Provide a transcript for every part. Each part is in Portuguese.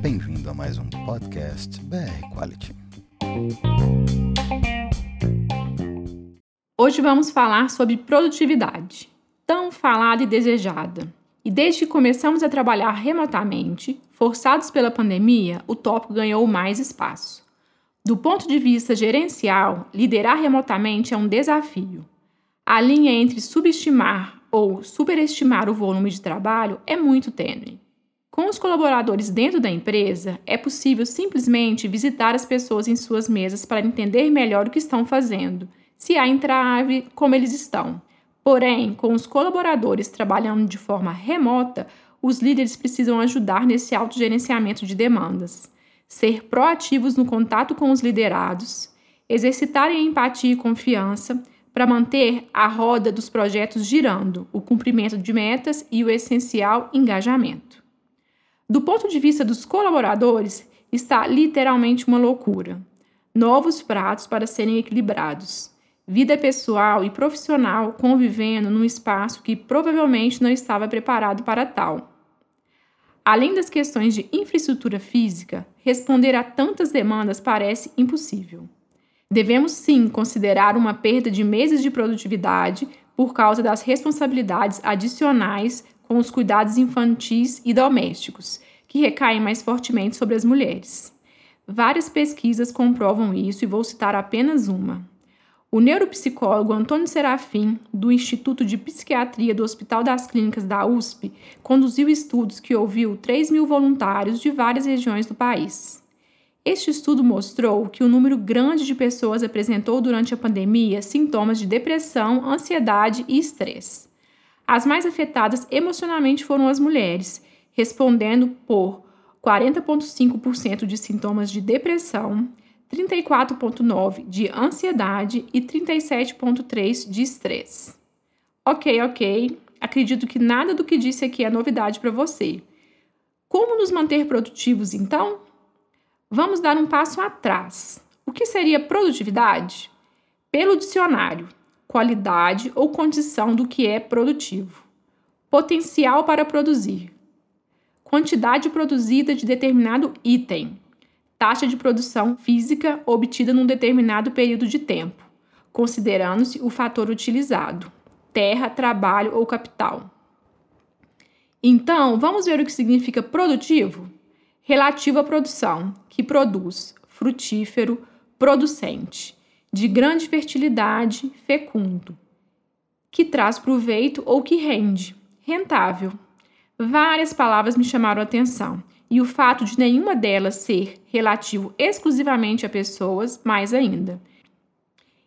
Bem-vindo a mais um podcast BR Quality. Hoje vamos falar sobre produtividade, tão falada e desejada. E desde que começamos a trabalhar remotamente, forçados pela pandemia, o tópico ganhou mais espaço. Do ponto de vista gerencial, liderar remotamente é um desafio. A linha entre subestimar ou superestimar o volume de trabalho é muito tênue. Com os colaboradores dentro da empresa, é possível simplesmente visitar as pessoas em suas mesas para entender melhor o que estão fazendo, se há entrave, como eles estão. Porém, com os colaboradores trabalhando de forma remota, os líderes precisam ajudar nesse autogerenciamento de demandas ser proativos no contato com os liderados, exercitarem empatia e confiança para manter a roda dos projetos girando, o cumprimento de metas e o essencial engajamento. Do ponto de vista dos colaboradores, está literalmente uma loucura. Novos pratos para serem equilibrados. Vida pessoal e profissional convivendo num espaço que provavelmente não estava preparado para tal. Além das questões de infraestrutura física, responder a tantas demandas parece impossível. Devemos sim considerar uma perda de meses de produtividade por causa das responsabilidades adicionais com os cuidados infantis e domésticos, que recaem mais fortemente sobre as mulheres. Várias pesquisas comprovam isso e vou citar apenas uma. O neuropsicólogo Antônio Serafim, do Instituto de Psiquiatria do Hospital das Clínicas da USP, conduziu estudos que ouviu 3 mil voluntários de várias regiões do país. Este estudo mostrou que um número grande de pessoas apresentou durante a pandemia sintomas de depressão, ansiedade e estresse. As mais afetadas emocionalmente foram as mulheres, respondendo por 40,5% de sintomas de depressão, 34,9 de ansiedade e 37,3 de estresse. Ok, ok. Acredito que nada do que disse aqui é novidade para você. Como nos manter produtivos então? Vamos dar um passo atrás. O que seria produtividade? Pelo dicionário, qualidade ou condição do que é produtivo. Potencial para produzir. Quantidade produzida de determinado item taxa de produção física obtida num determinado período de tempo, considerando-se o fator utilizado, terra, trabalho ou capital. Então, vamos ver o que significa produtivo? Relativo à produção, que produz, frutífero, producente, de grande fertilidade, fecundo, que traz proveito ou que rende, rentável. Várias palavras me chamaram a atenção e o fato de nenhuma delas ser relativo exclusivamente a pessoas, mais ainda.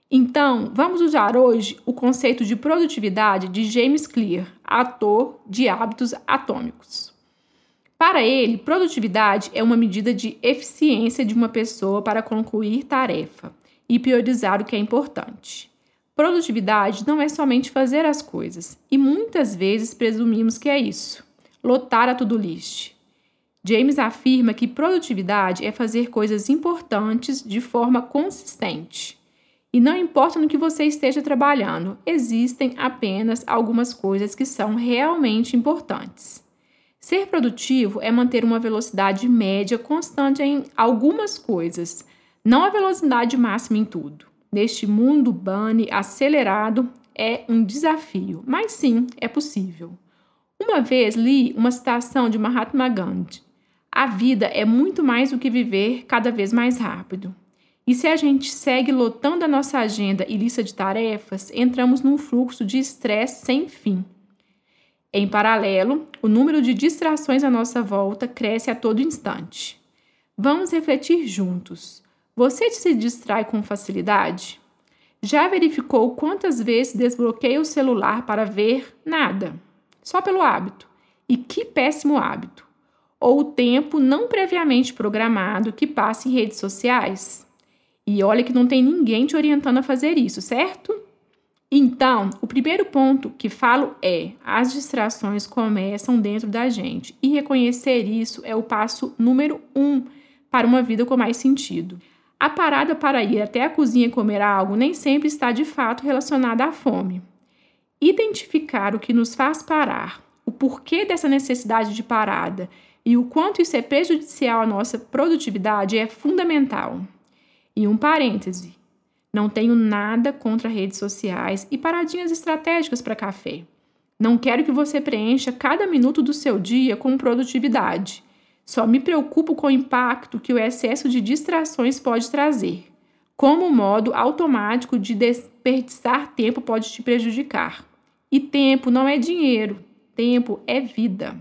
Então, vamos usar hoje o conceito de produtividade de James Clear, autor de Hábitos Atômicos. Para ele, produtividade é uma medida de eficiência de uma pessoa para concluir tarefa e priorizar o que é importante. Produtividade não é somente fazer as coisas, e muitas vezes presumimos que é isso: lotar a to-do list, James afirma que produtividade é fazer coisas importantes de forma consistente. E não importa no que você esteja trabalhando, existem apenas algumas coisas que são realmente importantes. Ser produtivo é manter uma velocidade média constante em algumas coisas, não a velocidade máxima em tudo. Neste mundo bunny acelerado é um desafio, mas sim, é possível. Uma vez li uma citação de Mahatma Gandhi a vida é muito mais do que viver cada vez mais rápido. E se a gente segue lotando a nossa agenda e lista de tarefas, entramos num fluxo de estresse sem fim. Em paralelo, o número de distrações à nossa volta cresce a todo instante. Vamos refletir juntos. Você se distrai com facilidade? Já verificou quantas vezes desbloqueia o celular para ver nada? Só pelo hábito. E que péssimo hábito! ou o tempo não previamente programado que passa em redes sociais? E olha que não tem ninguém te orientando a fazer isso, certo? Então, o primeiro ponto que falo é: as distrações começam dentro da gente e reconhecer isso é o passo número um para uma vida com mais sentido. A parada para ir até a cozinha comer algo nem sempre está de fato relacionada à fome. Identificar o que nos faz parar, o porquê dessa necessidade de parada e o quanto isso é prejudicial à nossa produtividade é fundamental. E um parêntese: não tenho nada contra redes sociais e paradinhas estratégicas para café. Não quero que você preencha cada minuto do seu dia com produtividade. Só me preocupo com o impacto que o excesso de distrações pode trazer. Como o modo automático de desperdiçar tempo pode te prejudicar. E tempo não é dinheiro, tempo é vida.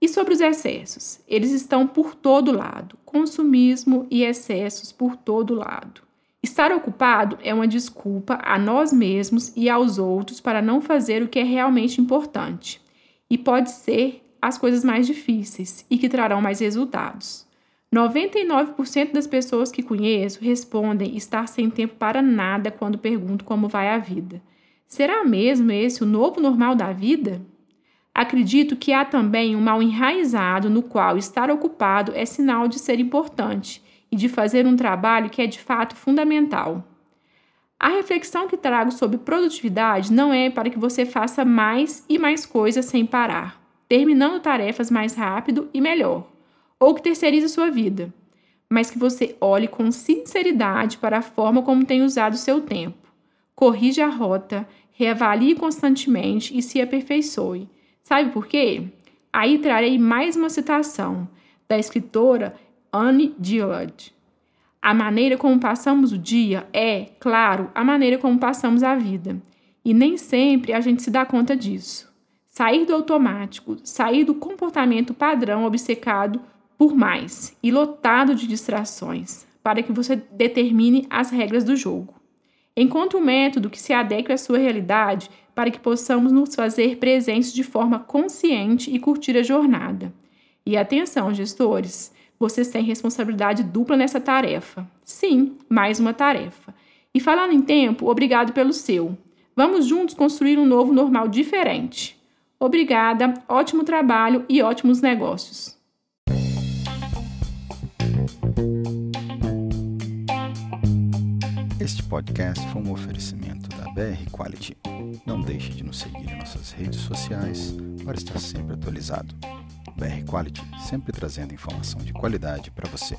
E sobre os excessos? Eles estão por todo lado consumismo e excessos por todo lado. Estar ocupado é uma desculpa a nós mesmos e aos outros para não fazer o que é realmente importante. E pode ser as coisas mais difíceis e que trarão mais resultados. 99% das pessoas que conheço respondem estar sem tempo para nada quando pergunto como vai a vida. Será mesmo esse o novo normal da vida? Acredito que há também um mal enraizado no qual estar ocupado é sinal de ser importante e de fazer um trabalho que é de fato fundamental. A reflexão que trago sobre produtividade não é para que você faça mais e mais coisas sem parar, terminando tarefas mais rápido e melhor, ou que terceirize sua vida, mas que você olhe com sinceridade para a forma como tem usado seu tempo. Corrija a rota, reavalie constantemente e se aperfeiçoe. Sabe por quê? Aí trarei mais uma citação da escritora Anne Dillard. A maneira como passamos o dia é, claro, a maneira como passamos a vida. E nem sempre a gente se dá conta disso. Sair do automático, sair do comportamento padrão obcecado por mais e lotado de distrações, para que você determine as regras do jogo. Encontre um método que se adeque à sua realidade para que possamos nos fazer presentes de forma consciente e curtir a jornada. E atenção, gestores! Vocês têm responsabilidade dupla nessa tarefa. Sim, mais uma tarefa. E falando em tempo, obrigado pelo seu. Vamos juntos construir um novo normal diferente. Obrigada, ótimo trabalho e ótimos negócios. Este podcast foi um oferecimento da BR Quality. Não deixe de nos seguir em nossas redes sociais para estar sempre atualizado. BR Quality, sempre trazendo informação de qualidade para você.